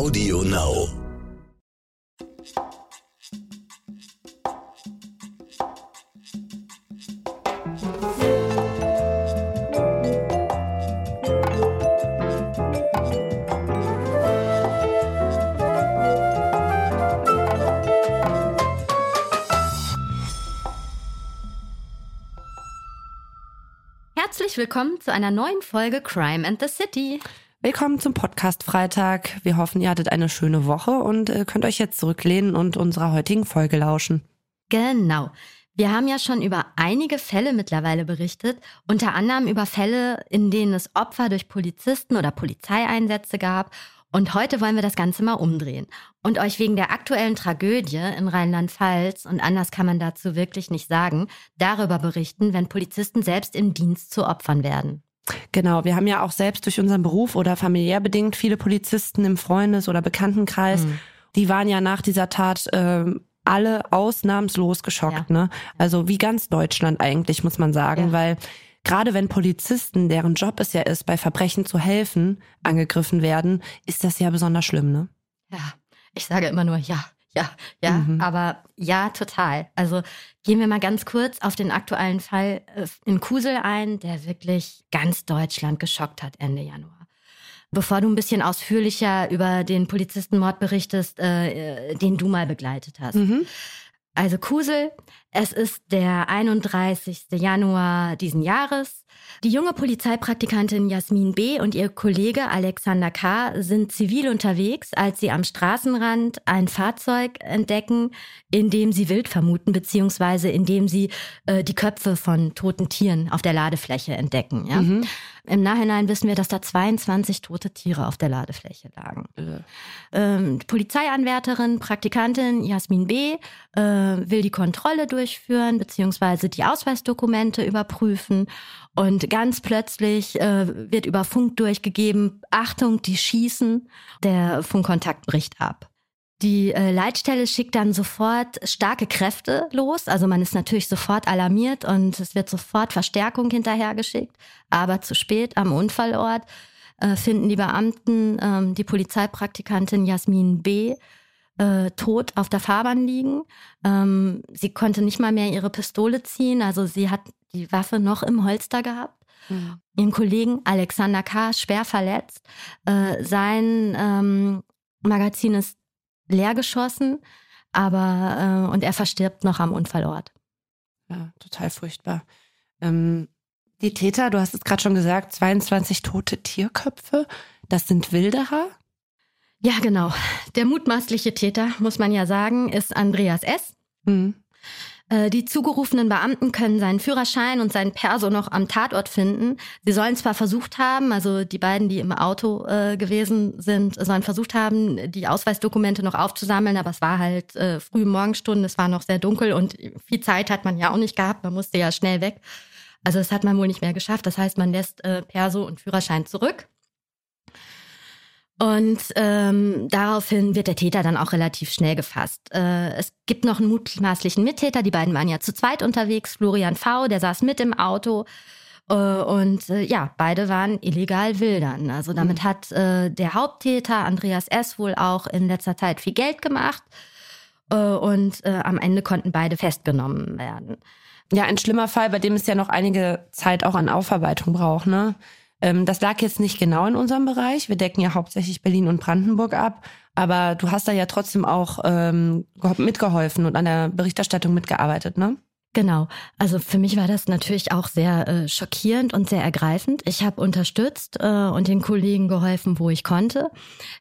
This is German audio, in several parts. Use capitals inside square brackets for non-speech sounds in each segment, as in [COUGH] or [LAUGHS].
Audio Now. Herzlich willkommen zu einer neuen Folge Crime and the City. Willkommen zum Podcast Freitag. Wir hoffen, ihr hattet eine schöne Woche und äh, könnt euch jetzt zurücklehnen und unserer heutigen Folge lauschen. Genau. Wir haben ja schon über einige Fälle mittlerweile berichtet, unter anderem über Fälle, in denen es Opfer durch Polizisten oder Polizeieinsätze gab. Und heute wollen wir das Ganze mal umdrehen und euch wegen der aktuellen Tragödie in Rheinland-Pfalz, und anders kann man dazu wirklich nicht sagen, darüber berichten, wenn Polizisten selbst im Dienst zu Opfern werden. Genau, wir haben ja auch selbst durch unseren Beruf oder familiär bedingt viele Polizisten im Freundes- oder Bekanntenkreis. Mhm. Die waren ja nach dieser Tat ähm, alle ausnahmslos geschockt. Ja. Ne? Also wie ganz Deutschland eigentlich, muss man sagen, Ja. weil gerade wenn Polizisten, deren Job es ja ist, bei Verbrechen zu helfen, angegriffen werden, ist das ja besonders schlimm. Ne? Ja, ich sage immer nur ja, ja, ja, Mhm. aber ja, total. Also gehen wir mal ganz kurz auf den aktuellen Fall äh, in Kusel ein, der wirklich ganz Deutschland geschockt hat Ende Januar. Bevor du ein bisschen ausführlicher über den Polizistenmord berichtest, äh, äh, den du mal begleitet hast. Mhm. Also Kusel, es ist der 31. Januar diesen Jahres. Die junge Polizeipraktikantin Jasmin B. und ihr Kollege Alexander K. sind zivil unterwegs, als sie am Straßenrand ein Fahrzeug entdecken, in dem sie wild vermuten, beziehungsweise in dem sie äh, die Köpfe von toten Tieren auf der Ladefläche entdecken. Ja? Mhm. Im Nachhinein wissen wir, dass da 22 tote Tiere auf der Ladefläche lagen. Äh, Ähm, Polizeianwärterin, Praktikantin Jasmin B. Äh, will die Kontrolle durchführen beziehungsweise die Ausweisdokumente überprüfen. Und ganz plötzlich äh, wird über Funk durchgegeben, Achtung, die schießen. Der Funkkontakt bricht ab. Die äh, Leitstelle schickt dann sofort starke Kräfte los. Also man ist natürlich sofort alarmiert und es wird sofort Verstärkung hinterhergeschickt. Aber zu spät am Unfallort äh, finden die Beamten ähm, die Polizeipraktikantin Jasmin B. Äh, tot auf der Fahrbahn liegen. Ähm, sie konnte nicht mal mehr ihre Pistole ziehen, also sie hat die Waffe noch im Holster gehabt. Mhm. Ihren Kollegen Alexander K. schwer verletzt. Äh, sein ähm, Magazin ist leer geschossen, aber äh, und er verstirbt noch am Unfallort. Ja, total furchtbar. Ähm, die Täter, du hast es gerade schon gesagt, 22 tote Tierköpfe. Das sind Wilderer. Ja, genau. Der mutmaßliche Täter, muss man ja sagen, ist Andreas S. Mhm. Äh, Die zugerufenen Beamten können seinen Führerschein und seinen Perso noch am Tatort finden. Sie sollen zwar versucht haben, also die beiden, die im Auto äh, gewesen sind, sollen versucht haben, die Ausweisdokumente noch aufzusammeln, aber es war halt äh, früh Morgenstunden, es war noch sehr dunkel und viel Zeit hat man ja auch nicht gehabt, man musste ja schnell weg. Also das hat man wohl nicht mehr geschafft. Das heißt, man lässt äh, Perso und Führerschein zurück. Und ähm, daraufhin wird der Täter dann auch relativ schnell gefasst. Äh, es gibt noch einen mutmaßlichen Mittäter. Die beiden waren ja zu zweit unterwegs. Florian V., der saß mit im Auto. Äh, und äh, ja, beide waren illegal wildern. Also damit hat äh, der Haupttäter Andreas S. wohl auch in letzter Zeit viel Geld gemacht. Äh, und äh, am Ende konnten beide festgenommen werden. Ja, ein schlimmer Fall, bei dem es ja noch einige Zeit auch an Aufarbeitung braucht. Ne? Ähm, das lag jetzt nicht genau in unserem Bereich. Wir decken ja hauptsächlich Berlin und Brandenburg ab. Aber du hast da ja trotzdem auch ähm, gehol- mitgeholfen und an der Berichterstattung mitgearbeitet, ne? Genau. Also für mich war das natürlich auch sehr äh, schockierend und sehr ergreifend. Ich habe unterstützt äh, und den Kollegen geholfen, wo ich konnte.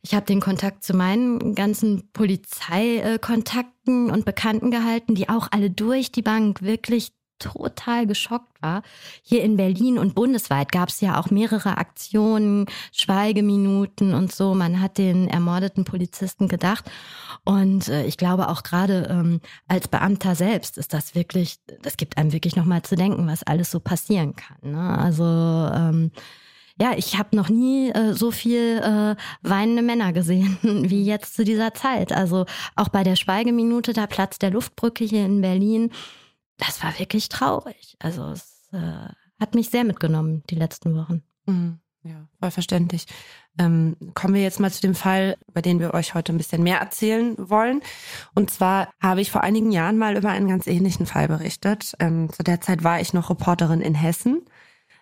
Ich habe den Kontakt zu meinen ganzen Polizeikontakten und Bekannten gehalten, die auch alle durch die Bank wirklich total geschockt war. Hier in Berlin und bundesweit gab es ja auch mehrere Aktionen, Schweigeminuten und so. Man hat den ermordeten Polizisten gedacht. Und äh, ich glaube auch gerade ähm, als Beamter selbst ist das wirklich, das gibt einem wirklich nochmal zu denken, was alles so passieren kann. Ne? Also ähm, ja, ich habe noch nie äh, so viel äh, weinende Männer gesehen [LAUGHS] wie jetzt zu dieser Zeit. Also auch bei der Schweigeminute, da Platz der Luftbrücke hier in Berlin, das war wirklich traurig. Also es äh, hat mich sehr mitgenommen die letzten Wochen. Mhm. Ja, voll verständlich. Ähm, kommen wir jetzt mal zu dem Fall, über den wir euch heute ein bisschen mehr erzählen wollen. Und zwar habe ich vor einigen Jahren mal über einen ganz ähnlichen Fall berichtet. Ähm, zu der Zeit war ich noch Reporterin in Hessen.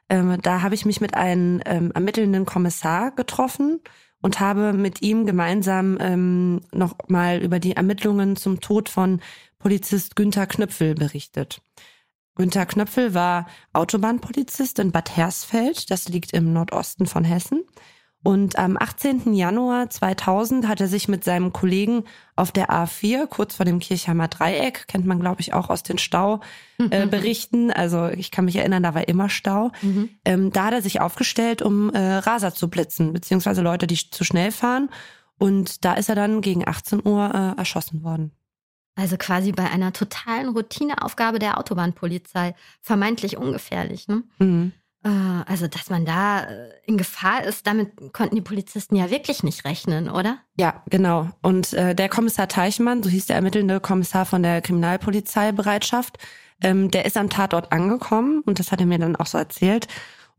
Ähm, da habe ich mich mit einem ähm, ermittelnden Kommissar getroffen und habe mit ihm gemeinsam ähm, noch mal über die Ermittlungen zum Tod von Polizist Günther Knöpfel berichtet. Günther Knöpfel war Autobahnpolizist in Bad Hersfeld, das liegt im Nordosten von Hessen. Und am 18. Januar 2000 hat er sich mit seinem Kollegen auf der A4, kurz vor dem Kirchheimer Dreieck, kennt man glaube ich auch aus den Stauberichten, äh, also ich kann mich erinnern, da war immer Stau, mhm. ähm, da hat er sich aufgestellt, um äh, Raser zu blitzen, beziehungsweise Leute, die zu schnell fahren. Und da ist er dann gegen 18 Uhr äh, erschossen worden. Also quasi bei einer totalen Routineaufgabe der Autobahnpolizei. Vermeintlich ungefährlich, ne? Mhm. Äh, also, dass man da äh, in Gefahr ist, damit konnten die Polizisten ja wirklich nicht rechnen, oder? Ja, genau. Und äh, der Kommissar Teichmann, so hieß der ermittelnde Kommissar von der Kriminalpolizeibereitschaft, ähm, der ist am Tatort angekommen und das hat er mir dann auch so erzählt.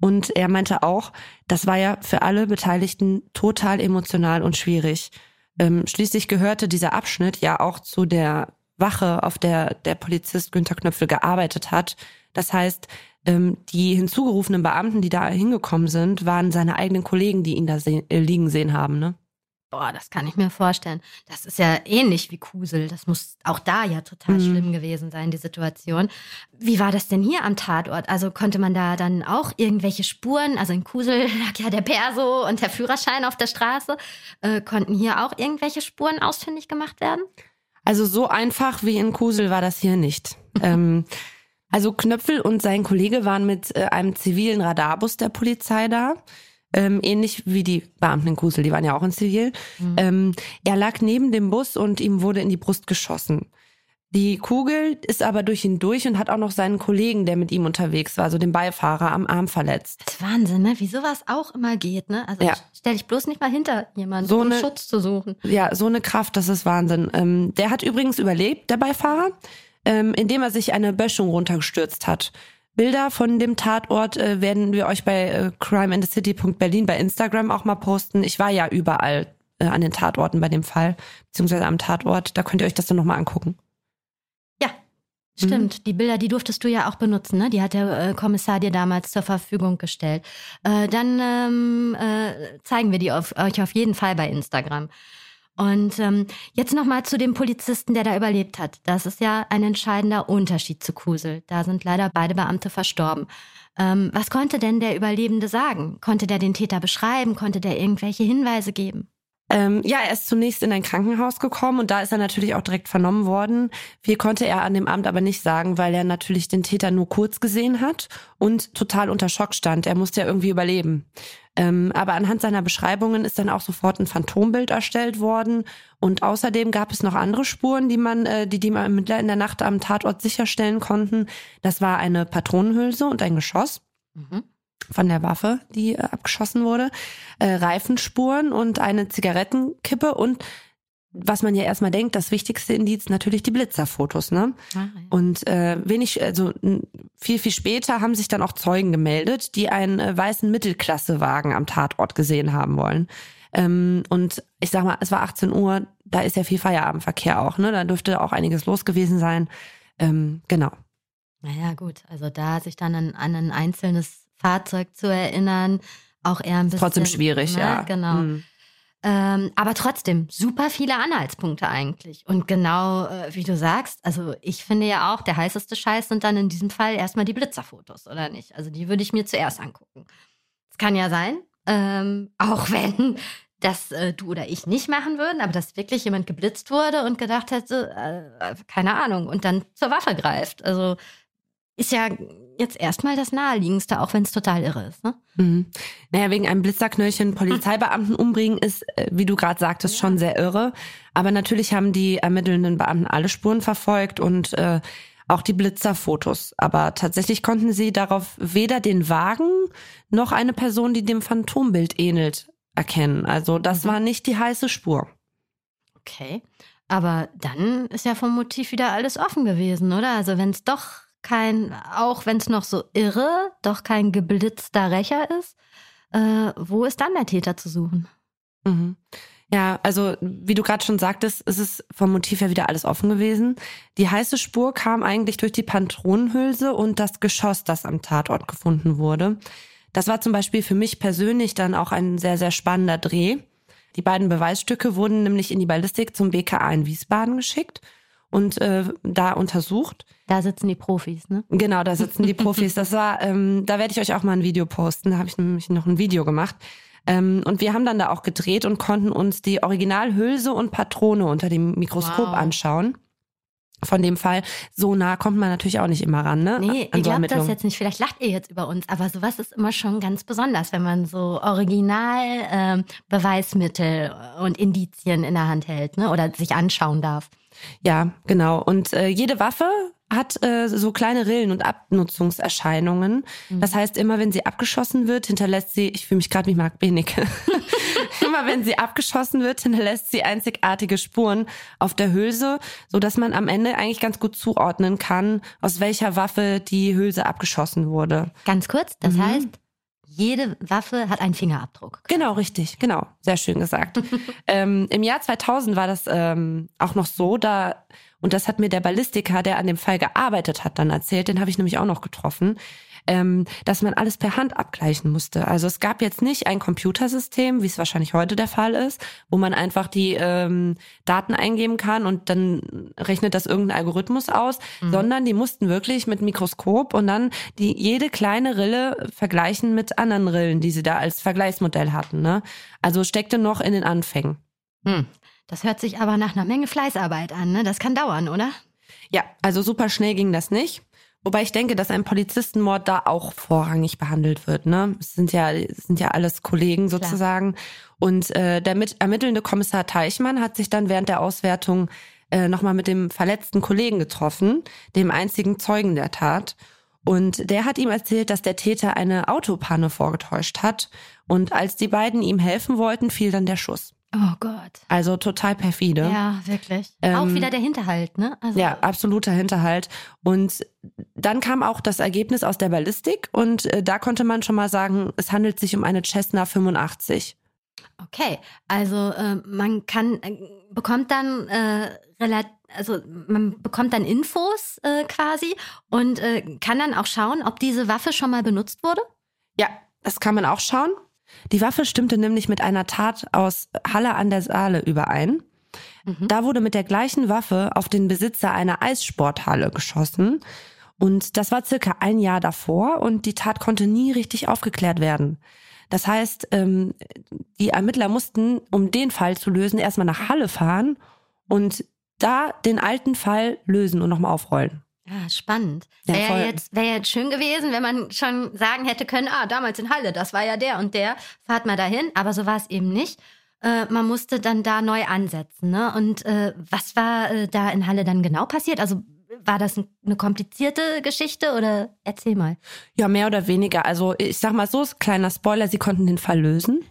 Und er meinte auch, das war ja für alle Beteiligten total emotional und schwierig. Ähm, schließlich gehörte dieser Abschnitt ja auch zu der Wache, auf der der Polizist Günther Knöpfel gearbeitet hat. Das heißt, die hinzugerufenen Beamten, die da hingekommen sind, waren seine eigenen Kollegen, die ihn da se äh, liegen sehen haben. Ne? Boah, das kann ich mir vorstellen. Das ist ja ähnlich wie Kusel. Das muss auch da ja total mhm. schlimm gewesen sein, die Situation. Wie war das denn hier am Tatort? Also konnte man da dann auch irgendwelche Spuren, also in Kusel [LAUGHS] lag ja der Perso und der Führerschein auf der Straße, äh, konnten hier auch irgendwelche Spuren ausfindig gemacht werden? Also so einfach wie in Kusel war das hier nicht. [LAUGHS] ähm, also Knöpfel und sein Kollege waren mit äh, einem zivilen Radarbus der Polizei da ähm, ähnlich wie die Beamten in Kusel, die waren ja auch in Zivil. Mhm. Ähm, er lag neben dem Bus und ihm wurde in die Brust geschossen. Die Kugel ist aber durch ihn durch und hat auch noch seinen Kollegen, der mit ihm unterwegs war, also den Beifahrer, am Arm verletzt. Das ist Wahnsinn, ne? Wie sowas auch immer geht, ne? Also ja. stell dich bloß nicht mal hinter jemanden, so um eine, Schutz zu suchen. Ja, so eine Kraft, das ist Wahnsinn. Ähm, der hat übrigens überlebt, der Beifahrer, ähm, indem er sich eine Böschung runtergestürzt hat. Bilder von dem Tatort äh, werden wir euch bei äh, crimeandthecity.berlin bei Instagram auch mal posten. Ich war ja überall äh, an den Tatorten bei dem Fall, beziehungsweise am Tatort. Da könnt ihr euch das dann nochmal angucken. Ja, Stimmt, mhm. die Bilder, die durftest du ja auch benutzen, ne? Die hat der äh, Kommissar dir damals zur Verfügung gestellt. Äh, dann ähm, äh, zeigen wir die auf, euch auf jeden Fall bei Instagram. Und ähm, jetzt nochmal zu dem Polizisten, der da überlebt hat. Das ist ja ein entscheidender Unterschied zu Kusel. Da sind leider beide Beamte verstorben. Ähm, was konnte denn der Überlebende sagen? Konnte der den Täter beschreiben? Konnte der irgendwelche Hinweise geben? Ähm, ja, er ist zunächst in ein Krankenhaus gekommen und da ist er natürlich auch direkt vernommen worden. Viel konnte er an dem Abend aber nicht sagen, weil er natürlich den Täter nur kurz gesehen hat und total unter Schock stand. Er musste ja irgendwie überleben. Ähm, aber anhand seiner Beschreibungen ist dann auch sofort ein Phantombild erstellt worden. Und außerdem gab es noch andere Spuren, die man, äh, die die Ermittler in der Nacht am Tatort sicherstellen konnten. Das war eine Patronenhülse und ein Geschoss. Mhm von der Waffe, die äh, abgeschossen wurde, äh, Reifenspuren und eine Zigarettenkippe und was man ja erstmal denkt, das wichtigste Indiz natürlich die Blitzerfotos, ne? Ah, ja. Und äh, wenig, also viel, viel später haben sich dann auch Zeugen gemeldet, die einen äh, weißen Mittelklassewagen am Tatort gesehen haben wollen. Ähm, und ich sag mal, es war 18 Uhr, da ist ja viel Feierabendverkehr auch, ne? Da dürfte auch einiges los gewesen sein. Ähm, genau. Naja, gut. Also da sich dann an, an ein einzelnes Fahrzeug zu erinnern, auch eher ein bisschen. Trotzdem schwierig, ne? ja. Genau. Hm. Ähm, aber trotzdem, super viele Anhaltspunkte eigentlich. Und genau äh, wie du sagst, also ich finde ja auch, der heißeste Scheiß sind dann in diesem Fall erstmal die Blitzerfotos, oder nicht? Also die würde ich mir zuerst angucken. Es kann ja sein, ähm, [LAUGHS] auch wenn das äh, du oder ich nicht machen würden, aber dass wirklich jemand geblitzt wurde und gedacht hätte, äh, keine Ahnung, und dann zur Waffe greift. Also ist ja jetzt erstmal das Naheliegendste, auch wenn es total irre ist. Ne? Mhm. Naja, wegen einem Blitzerknöllchen Polizeibeamten umbringen ist, äh, wie du gerade sagtest, ja. schon sehr irre. Aber natürlich haben die ermittelnden Beamten alle Spuren verfolgt und äh, auch die Blitzerfotos. Aber tatsächlich konnten sie darauf weder den Wagen noch eine Person, die dem Phantombild ähnelt, erkennen. Also das mhm. war nicht die heiße Spur. Okay. Aber dann ist ja vom Motiv wieder alles offen gewesen, oder? Also wenn es doch kein, auch wenn es noch so irre, doch kein geblitzter Rächer ist. Äh, wo ist dann der Täter zu suchen? Mhm. Ja, also wie du gerade schon sagtest, ist es vom Motiv her wieder alles offen gewesen. Die heiße Spur kam eigentlich durch die Patronenhülse und das Geschoss, das am Tatort gefunden wurde. Das war zum Beispiel für mich persönlich dann auch ein sehr, sehr spannender Dreh. Die beiden Beweisstücke wurden nämlich in die Ballistik zum BKA in Wiesbaden geschickt und äh, da untersucht. Da sitzen die Profis, ne? Genau, da sitzen die [LAUGHS] Profis. Das war, ähm, da werde ich euch auch mal ein Video posten. Da habe ich nämlich noch ein Video gemacht. Ähm, und wir haben dann da auch gedreht und konnten uns die Originalhülse und Patrone unter dem Mikroskop wow. anschauen. Von dem Fall, so nah kommt man natürlich auch nicht immer ran, ne? Nee, ihr glaubt das jetzt nicht. Vielleicht lacht ihr jetzt über uns, aber sowas ist immer schon ganz besonders, wenn man so Original ähm, Beweismittel und Indizien in der Hand hält, ne? Oder sich anschauen darf. Ja, genau. Und äh, jede Waffe hat äh, so kleine Rillen und Abnutzungserscheinungen. Mhm. Das heißt, immer wenn sie abgeschossen wird, hinterlässt sie, ich fühle mich gerade wie Marc Benecke, [LAUGHS] [LAUGHS] immer wenn sie abgeschossen wird, hinterlässt sie einzigartige Spuren auf der Hülse, so dass man am Ende eigentlich ganz gut zuordnen kann, aus welcher Waffe die Hülse abgeschossen wurde. Ganz kurz, das mhm. heißt, jede Waffe hat einen Fingerabdruck. Genau, richtig, genau. Sehr schön gesagt. [LAUGHS] ähm, Im Jahr 2000 war das ähm, auch noch so, da und das hat mir der Ballistiker, der an dem Fall gearbeitet hat, dann erzählt, den habe ich nämlich auch noch getroffen, ähm, dass man alles per Hand abgleichen musste. Also es gab jetzt nicht ein Computersystem, wie es wahrscheinlich heute der Fall ist, wo man einfach die ähm, Daten eingeben kann und dann rechnet das irgendein Algorithmus aus, mhm. sondern die mussten wirklich mit Mikroskop und dann die jede kleine Rille vergleichen mit anderen Rillen, die sie da als Vergleichsmodell hatten. Ne? Also steckte noch in den Anfängen. Hm. Das hört sich aber nach einer Menge Fleißarbeit an, ne? Das kann dauern, oder? Ja, also super schnell ging das nicht. Wobei ich denke, dass ein Polizistenmord da auch vorrangig behandelt wird. Ne? Es sind ja, es sind ja alles Kollegen sozusagen. Klar. Und äh, der mit, ermittelnde Kommissar Teichmann hat sich dann während der Auswertung äh, nochmal mit dem verletzten Kollegen getroffen, dem einzigen Zeugen der Tat. Und der hat ihm erzählt, dass der Täter eine Autopanne vorgetäuscht hat. Und als die beiden ihm helfen wollten, fiel dann der Schuss. Oh Gott. Also total perfide. Ja, wirklich. Ähm, auch wieder der Hinterhalt, ne? Also ja, absoluter Hinterhalt. Und dann kam auch das Ergebnis aus der Ballistik und äh, da konnte man schon mal sagen, es handelt sich um eine Cessna 85. Okay, also äh, man kann äh, bekommt dann äh, relativ also man bekommt dann Infos äh, quasi und äh, kann dann auch schauen, ob diese Waffe schon mal benutzt wurde? Ja, das kann man auch schauen. Die Waffe stimmte nämlich mit einer Tat aus Halle an der Saale überein. Mhm. Da wurde mit der gleichen Waffe auf den Besitzer einer Eissporthalle geschossen. Und das war circa ein Jahr davor und die Tat konnte nie richtig aufgeklärt werden. Das heißt, ähm, die Ermittler mussten, um den Fall zu lösen, erstmal nach Halle fahren und da den alten Fall lösen und nochmal aufrollen. Ja, spannend. Ja, wäre jetzt, wär jetzt schön gewesen, wenn man schon sagen hätte können, ah, damals in Halle, das war ja der und der, fahrt mal dahin. Aber so war es eben nicht. Äh, man musste dann da neu ansetzen. Ne? Und äh, was war äh, da in Halle dann genau passiert? Also war das eine komplizierte Geschichte oder erzähl mal? Ja, mehr oder weniger. Also ich sag mal so, kleiner Spoiler, sie konnten den Fall lösen.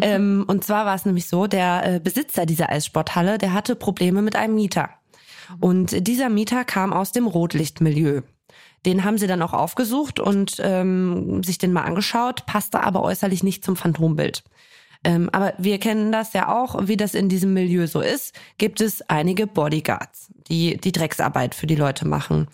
ähm, und zwar war es nämlich so, der äh, Besitzer dieser Eissporthalle, der hatte Probleme mit einem Mieter. Und dieser Mieter kam aus dem Rotlichtmilieu. Den haben sie dann auch aufgesucht und ähm, sich den mal angeschaut, passte aber äußerlich nicht zum Phantombild. Ähm, aber wir kennen das ja auch, wie das in diesem Milieu so ist. Gibt es einige Bodyguards, die die Drecksarbeit für die Leute machen.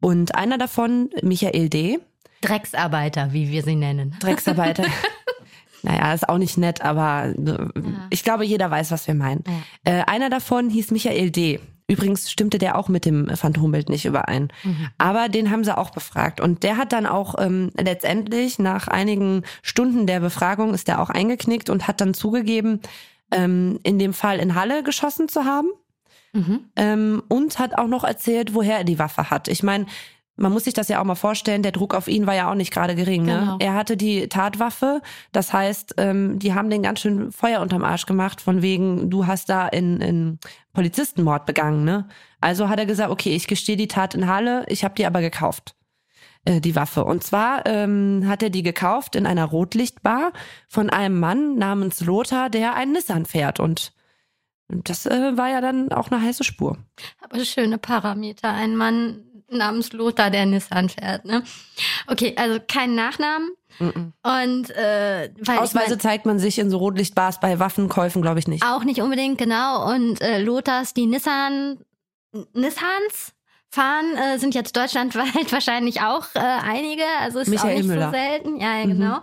Und einer davon, Michael D. Drecksarbeiter, wie wir sie nennen. Drecksarbeiter. [LAUGHS] naja, ist auch nicht nett, aber äh, ja. ich glaube, jeder weiß, was wir meinen. Ja. Äh, einer davon hieß Michael D. Übrigens stimmte der auch mit dem Phantombild nicht überein. Mhm. Aber den haben sie auch befragt. Und der hat dann auch ähm, letztendlich nach einigen Stunden der Befragung ist der auch eingeknickt und hat dann zugegeben, ähm, in dem Fall in Halle geschossen zu haben. Mhm. Ähm, und hat auch noch erzählt, woher er die Waffe hat. Ich meine, man muss sich das ja auch mal vorstellen, der Druck auf ihn war ja auch nicht gerade gering. Ne? Genau. Er hatte die Tatwaffe, das heißt, ähm, die haben den ganz schön Feuer unterm Arsch gemacht, von wegen, du hast da in, in Polizistenmord begangen. Ne? Also hat er gesagt, okay, ich gestehe die Tat in Halle, ich habe die aber gekauft, äh, die Waffe. Und zwar ähm, hat er die gekauft in einer Rotlichtbar von einem Mann namens Lothar, der einen Nissan fährt und das äh, war ja dann auch eine heiße Spur. Aber schöne Parameter. Ein Mann namens Lothar, der Nissan fährt. Ne? Okay, also kein Nachnamen. Mhm. Und äh, weil Ausweise ich mein, zeigt man sich in so Rotlichtbars bei Waffenkäufen, glaube ich nicht. Auch nicht unbedingt, genau. Und äh, Lothars, die Nissan, Nissans fahren, äh, sind jetzt deutschlandweit [LAUGHS] wahrscheinlich auch äh, einige. Also ist Michael auch nicht Müller. so selten. Ja, ja genau. Mhm.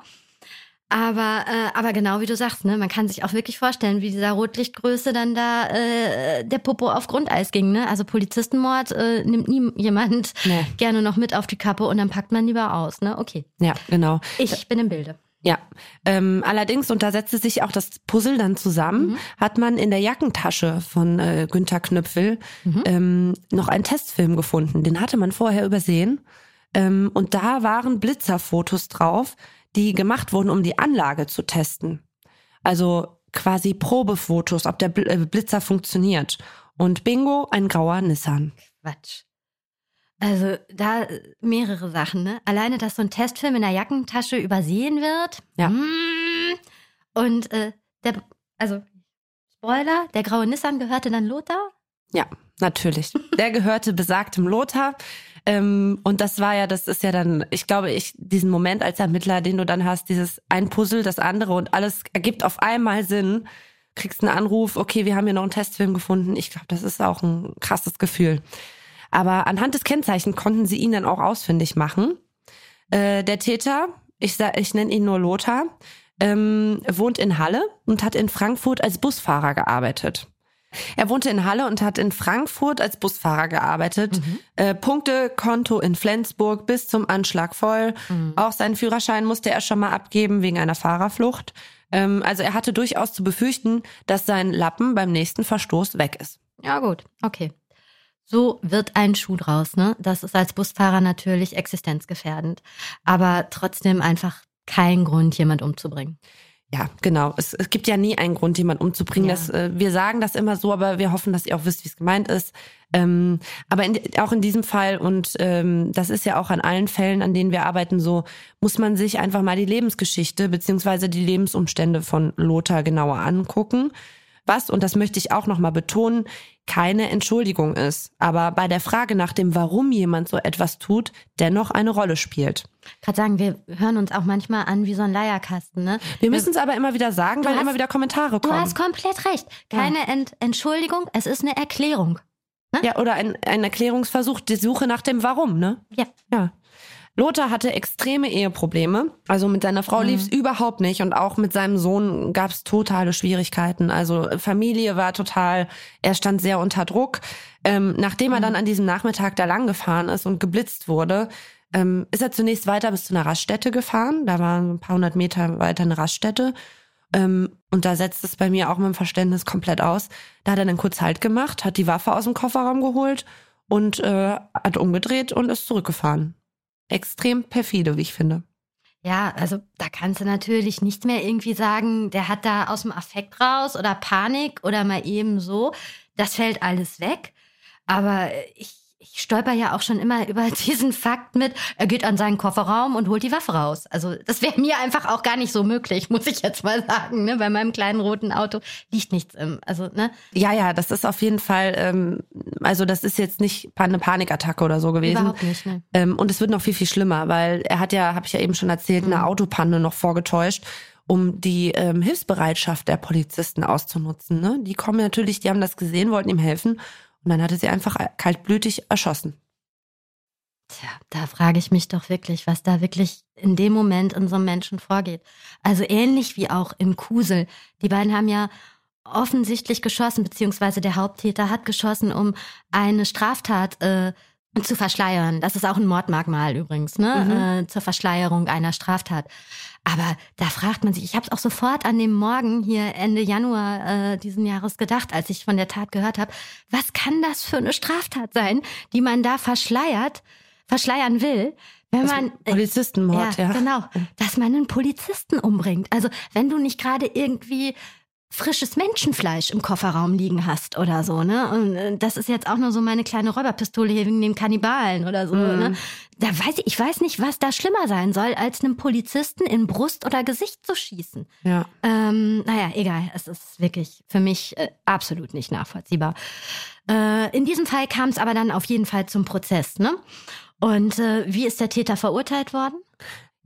Aber, äh, aber genau wie du sagst, ne, man kann sich auch wirklich vorstellen, wie dieser Rotlichtgröße dann da äh, der Popo auf Grundeis ging. Ne? Also Polizistenmord äh, nimmt nie jemand nee. gerne noch mit auf die Kappe und dann packt man lieber aus. Ne? Okay. Ja, genau. Ich bin im Bilde. Ja, ähm, allerdings, und da setzte sich auch das Puzzle dann zusammen, mhm. hat man in der Jackentasche von äh, Günther Knüpfel mhm. ähm, noch einen Testfilm gefunden. Den hatte man vorher übersehen. Ähm, und da waren Blitzerfotos drauf, die gemacht wurden, um die Anlage zu testen. Also quasi Probefotos, ob der äh, Blitzer funktioniert. Und bingo, ein grauer Nissan. Quatsch. Also da mehrere Sachen, ne? Alleine, dass so ein Testfilm in der Jackentasche übersehen wird. Ja. Mm. Und äh, der, also Spoiler, der graue Nissan gehörte dann Lothar? Ja, natürlich. Der gehörte besagtem Lothar. Ähm, und das war ja, das ist ja dann, ich glaube, ich, diesen Moment als Ermittler, den du dann hast, dieses ein Puzzle, das andere und alles ergibt auf einmal Sinn, kriegst einen Anruf, okay, wir haben hier noch einen Testfilm gefunden. Ich glaube, das ist auch ein krasses Gefühl. Aber anhand des Kennzeichens konnten sie ihn dann auch ausfindig machen. Äh, der Täter, ich, ich nenne ihn nur Lothar, ähm, wohnt in Halle und hat in Frankfurt als Busfahrer gearbeitet. Er wohnte in Halle und hat in Frankfurt als Busfahrer gearbeitet. Mhm. Äh, Punktekonto in Flensburg bis zum Anschlag voll. Mhm. Auch seinen Führerschein musste er schon mal abgeben wegen einer Fahrerflucht. Ähm, also er hatte durchaus zu befürchten, dass sein Lappen beim nächsten Verstoß weg ist. Ja gut, okay. So wird ein Schuh draus, ne? Das ist als Busfahrer natürlich existenzgefährdend, aber trotzdem einfach kein Grund, jemand umzubringen. Ja, genau. Es, es gibt ja nie einen Grund, jemanden umzubringen. Ja. Das, äh, wir sagen das immer so, aber wir hoffen, dass ihr auch wisst, wie es gemeint ist. Ähm, aber in, auch in diesem Fall, und ähm, das ist ja auch an allen Fällen, an denen wir arbeiten, so, muss man sich einfach mal die Lebensgeschichte beziehungsweise die Lebensumstände von Lothar genauer angucken was, und das möchte ich auch nochmal betonen, keine Entschuldigung ist, aber bei der Frage nach dem, warum jemand so etwas tut, dennoch eine Rolle spielt. Gerade sagen, wir hören uns auch manchmal an wie so ein Leierkasten, ne? Wir müssen es aber immer wieder sagen, weil hast, immer wieder Kommentare kommen. Du hast komplett recht. Keine ja. Ent Entschuldigung, es ist eine Erklärung. Ne? Ja, oder ein, ein Erklärungsversuch, die Suche nach dem Warum, ne? Ja. Ja. Lothar hatte extreme Eheprobleme. Also mit seiner Frau mhm. lief es überhaupt nicht und auch mit seinem Sohn gab es totale Schwierigkeiten. Also Familie war total, er stand sehr unter Druck. Ähm, nachdem mhm. er dann an diesem Nachmittag da lang gefahren ist und geblitzt wurde, ähm, ist er zunächst weiter bis zu einer Raststätte gefahren. Da war ein paar hundert Meter weiter eine Raststätte. Ähm, und da setzt es bei mir auch mit dem Verständnis komplett aus. Da hat er dann kurz Halt gemacht, hat die Waffe aus dem Kofferraum geholt und äh, hat umgedreht und ist zurückgefahren extrem perfide, wie ich finde. Ja, also da kannst du natürlich nicht mehr irgendwie sagen, der hat da aus dem Affekt raus oder Panik oder mal eben so. Das fällt alles weg. Aber ich ich stolper ja auch schon immer [LAUGHS] über diesen Fakt mit, er geht an seinen Kofferraum und holt die Waffe raus. Also das wäre mir einfach auch gar nicht so möglich, muss ich jetzt mal sagen. Ne? Bei meinem kleinen roten Auto liegt nichts im. Also, ne? Ja, ja, das ist auf jeden Fall, ähm, also das ist jetzt nicht eine Panikattacke oder so gewesen. Überhaupt nicht, ne? Ähm, und es wird noch viel, viel schlimmer, weil er hat ja, habe ich ja eben schon erzählt, mhm. eine Autopanne noch vorgetäuscht um die ähm, Hilfsbereitschaft der Polizisten auszunutzen. Ne? Die kommen natürlich, die haben das gesehen, wollten ihm helfen und dann hatte sie einfach kaltblütig erschossen. Tja, da frage ich mich doch wirklich, was da wirklich in dem Moment in so einem Menschen vorgeht. Also ähnlich wie auch in Kusel. Die beiden haben ja offensichtlich geschossen, beziehungsweise der Haupttäter hat geschossen, um eine Straftat äh, zu verschleiern. Das ist auch ein Mordmerkmal übrigens, ne? Mhm. Äh, zur Verschleierung einer Straftat. Aber da fragt man sich, ich habe es auch sofort an dem Morgen hier Ende Januar äh, diesen Jahres gedacht, als ich von der Tat gehört habe, was kann das für eine Straftat sein, die man da verschleiert, verschleiern will? Wenn man äh, Polizistenmord, ja, ja. Genau, dass man einen Polizisten umbringt. Also, wenn du nicht gerade irgendwie frisches Menschenfleisch im Kofferraum liegen hast oder so, ne? Und äh, das ist jetzt auch nur so meine kleine Räuberpistole hier wegen dem Kannibalen oder so, mhm. ne? Da weiß ich, ich weiß nicht, was da schlimmer sein soll, als einem Polizisten in Brust oder Gesicht zu schießen. Ja. Ähm, naja, egal. Es ist wirklich für mich äh, absolut nicht nachvollziehbar. Äh, in diesem Fall kam es aber dann auf jeden Fall zum Prozess, ne? Und äh, wie ist der Täter verurteilt worden?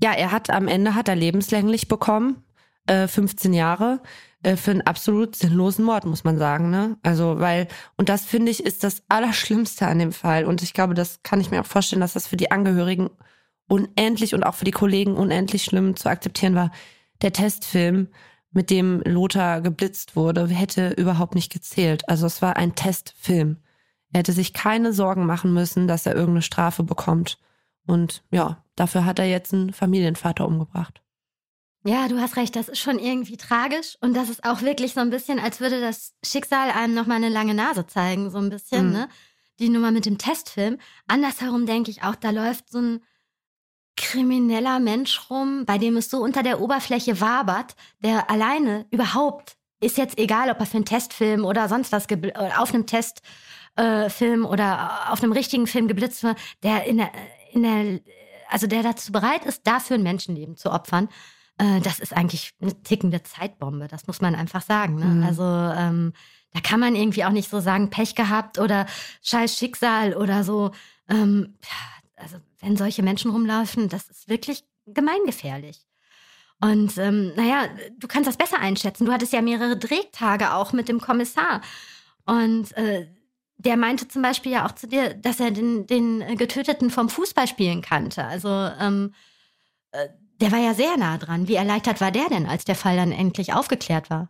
Ja, er hat am Ende hat er lebenslänglich bekommen, äh, 15 Jahre äh, für einen absolut sinnlosen Mord, muss man sagen. Ne? Also, weil, und das finde ich, ist das Allerschlimmste an dem Fall. Und ich glaube, das kann ich mir auch vorstellen, dass das für die Angehörigen unendlich und auch für die Kollegen unendlich schlimm zu akzeptieren war. Der Testfilm, mit dem Lothar geblitzt wurde, hätte überhaupt nicht gezählt. Also es war ein Testfilm. Er hätte sich keine Sorgen machen müssen, dass er irgendeine Strafe bekommt. Und ja, dafür hat er jetzt einen Familienvater umgebracht. Ja, du hast recht, das ist schon irgendwie tragisch und das ist auch wirklich so ein bisschen, als würde das Schicksal einem nochmal eine lange Nase zeigen, so ein bisschen, mhm. ne? Die Nummer mit dem Testfilm. Andersherum denke ich auch, da läuft so ein krimineller Mensch rum, bei dem es so unter der Oberfläche wabert, der alleine überhaupt, ist jetzt egal, ob er für einen Testfilm oder sonst was auf einem Testfilm äh, oder auf einem richtigen Film geblitzt wird, der in der, in der, also der dazu bereit ist, dafür ein Menschenleben zu opfern äh, das ist eigentlich eine tickende Zeitbombe, das muss man einfach sagen. Ne? Mhm. Also ähm, da kann man irgendwie auch nicht so sagen, Pech gehabt oder scheiß Schicksal oder so. Ähm, also wenn solche Menschen rumlaufen, das ist wirklich gemeingefährlich. Und ähm, naja, du kannst das besser einschätzen. Du hattest ja mehrere Drehtage auch mit dem Kommissar. Und äh, der meinte zum Beispiel ja auch zu dir, dass er den, den Getöteten vom Fußballspielen kannte. Also ähm, äh, der war ja sehr nah dran. Wie erleichtert war der denn, als der Fall dann endlich aufgeklärt war?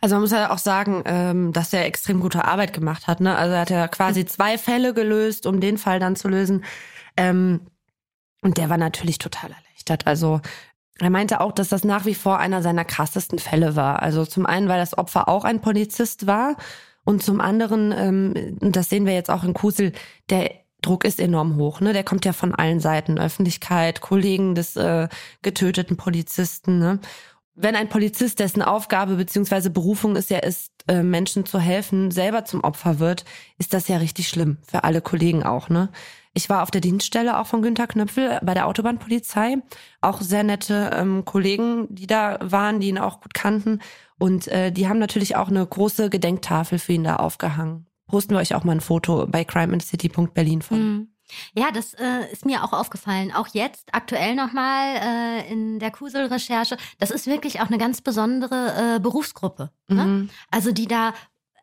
Also man muss ja auch sagen, ähm, dass er extrem gute Arbeit gemacht hat. Ne? Also er hat ja quasi mhm. zwei Fälle gelöst, um den Fall dann zu lösen. Ähm, und der war natürlich total erleichtert. Also er meinte auch, dass das nach wie vor einer seiner krassesten Fälle war. Also zum einen, weil das Opfer auch ein Polizist war und zum anderen, ähm, und das sehen wir jetzt auch in Kusel, der Druck ist enorm hoch. Ne? Der kommt ja von allen Seiten, Öffentlichkeit, Kollegen des äh, getöteten Polizisten. Ne? Wenn ein Polizist, dessen Aufgabe beziehungsweise Berufung es ja ist, äh, Menschen zu helfen, selber zum Opfer wird, ist das ja richtig schlimm für alle Kollegen auch. Ne? Ich war auf der Dienststelle auch von Günter Knöpfel bei der Autobahnpolizei. Auch sehr nette ähm, Kollegen, die da waren, die ihn auch gut kannten. Und äh, die haben natürlich auch eine große Gedenktafel für ihn da aufgehangen posten wir euch auch mal ein Foto bei crimeandcity.berlin von. Mhm. Ja, das äh, ist mir auch aufgefallen. Auch jetzt, aktuell nochmal äh, in der Kusel-Recherche. Das ist wirklich auch eine ganz besondere äh, Berufsgruppe. Ne? Mhm. Also die da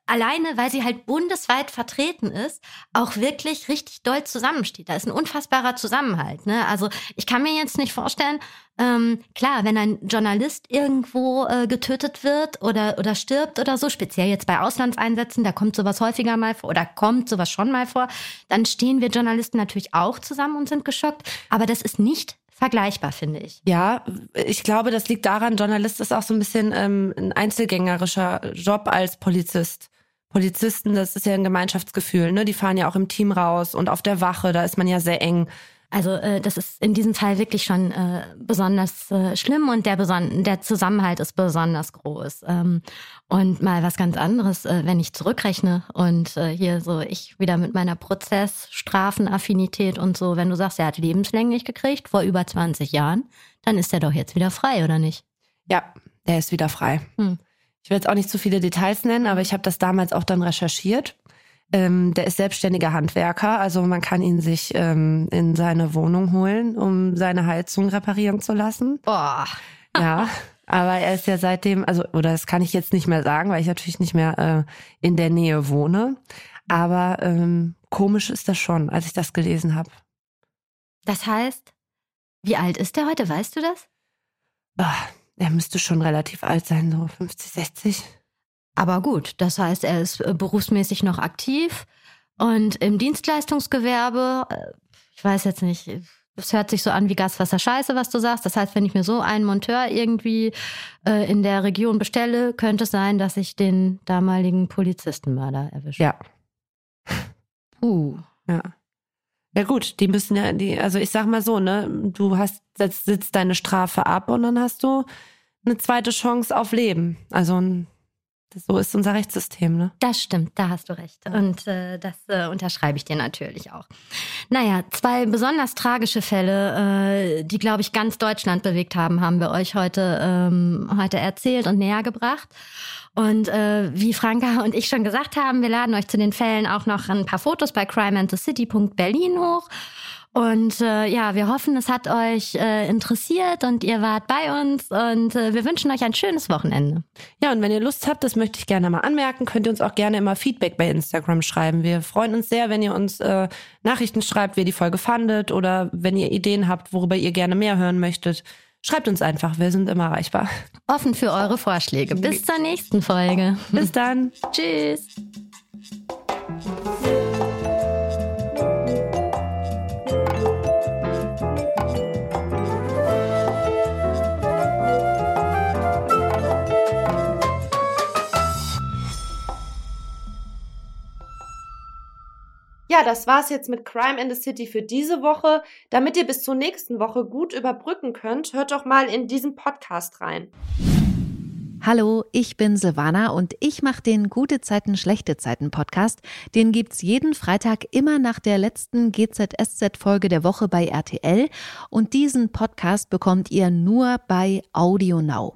alleine, weil sie halt bundesweit vertreten ist, auch wirklich richtig doll zusammensteht. Da ist ein unfassbarer Zusammenhalt. Ne? Also ich kann mir jetzt nicht vorstellen, ähm, klar, wenn ein Journalist irgendwo äh, getötet wird oder, oder stirbt oder so, speziell jetzt bei Auslandseinsätzen, da kommt sowas häufiger mal vor oder kommt sowas schon mal vor, dann stehen wir Journalisten natürlich auch zusammen und sind geschockt. Aber das ist nicht vergleichbar, finde ich. Ja, ich glaube, das liegt daran, Journalist ist auch so ein bisschen ähm, ein einzelgängerischer Job als Polizist. Polizisten, das ist ja ein Gemeinschaftsgefühl, ne? Die fahren ja auch im Team raus und auf der Wache, da ist man ja sehr eng. Also äh, das ist in diesem Fall wirklich schon äh, besonders äh, schlimm und der, beson der Zusammenhalt ist besonders groß. Ähm, und mal was ganz anderes, äh, wenn ich zurückrechne und äh, hier so ich wieder mit meiner Prozessstrafenaffinität und so, wenn du sagst, er hat lebenslänglich gekriegt vor über 20 Jahren, dann ist er doch jetzt wieder frei, oder nicht? Ja, der ist wieder frei. Hm. Ich will jetzt auch nicht zu viele Details nennen, aber ich habe das damals auch dann recherchiert. Ähm, der ist selbstständiger Handwerker, also man kann ihn sich ähm, in seine Wohnung holen, um seine Heizung reparieren zu lassen. Boah. Ja, aber er ist ja seitdem, also, oder das kann ich jetzt nicht mehr sagen, weil ich natürlich nicht mehr äh, in der Nähe wohne. Aber ähm, komisch ist das schon, als ich das gelesen habe. Das heißt, wie alt ist der heute, weißt du das? Ach, er müsste schon relativ alt sein, so 50, 60. Aber gut, das heißt, er ist äh, berufsmäßig noch aktiv und im Dienstleistungsgewerbe, äh, ich weiß jetzt nicht, es hört sich so an wie Gaswasser Scheiße, was du sagst. Das heißt, wenn ich mir so einen Monteur irgendwie äh, in der Region bestelle, könnte es sein, dass ich den damaligen Polizistenmörder erwische. Ja. Uh. Ja. Ja gut, die müssen ja, die, also ich sag mal so, ne, du hast, sitzt, sitzt deine Strafe ab und dann hast du eine zweite Chance auf Leben. Also so ist unser Rechtssystem, ne? Das stimmt, da hast du recht. Und äh, das äh, unterschreibe ich dir natürlich auch. Naja, zwei besonders tragische Fälle, äh, die, glaube ich, ganz Deutschland bewegt haben, haben wir euch heute, ähm, heute erzählt und näher gebracht. Und äh, wie Franka und ich schon gesagt haben, wir laden euch zu den Fällen auch noch ein paar Fotos bei crimeandthecity.berlin hoch. Und äh, ja, wir hoffen, es hat euch äh, interessiert und ihr wart bei uns und äh, wir wünschen euch ein schönes Wochenende. Ja, und wenn ihr Lust habt, das möchte ich gerne mal anmerken, könnt ihr uns auch gerne immer Feedback bei Instagram schreiben. Wir freuen uns sehr, wenn ihr uns äh, Nachrichten schreibt, wie ihr die Folge fandet oder wenn ihr Ideen habt, worüber ihr gerne mehr hören möchtet. Schreibt uns einfach, wir sind immer erreichbar. Offen für eure Vorschläge. Bis zur nächsten Folge. Bis dann. [LAUGHS] Tschüss. Ja, das war's jetzt mit Crime in the City für diese Woche. Damit ihr bis zur nächsten Woche gut überbrücken könnt, hört doch mal in diesen Podcast rein. Hallo, ich bin Silvana und ich mache den Gute Zeiten, Schlechte Zeiten Podcast. Den gibt's jeden Freitag immer nach der letzten GZSZ-Folge der Woche bei RTL. Und diesen Podcast bekommt ihr nur bei Audio Now.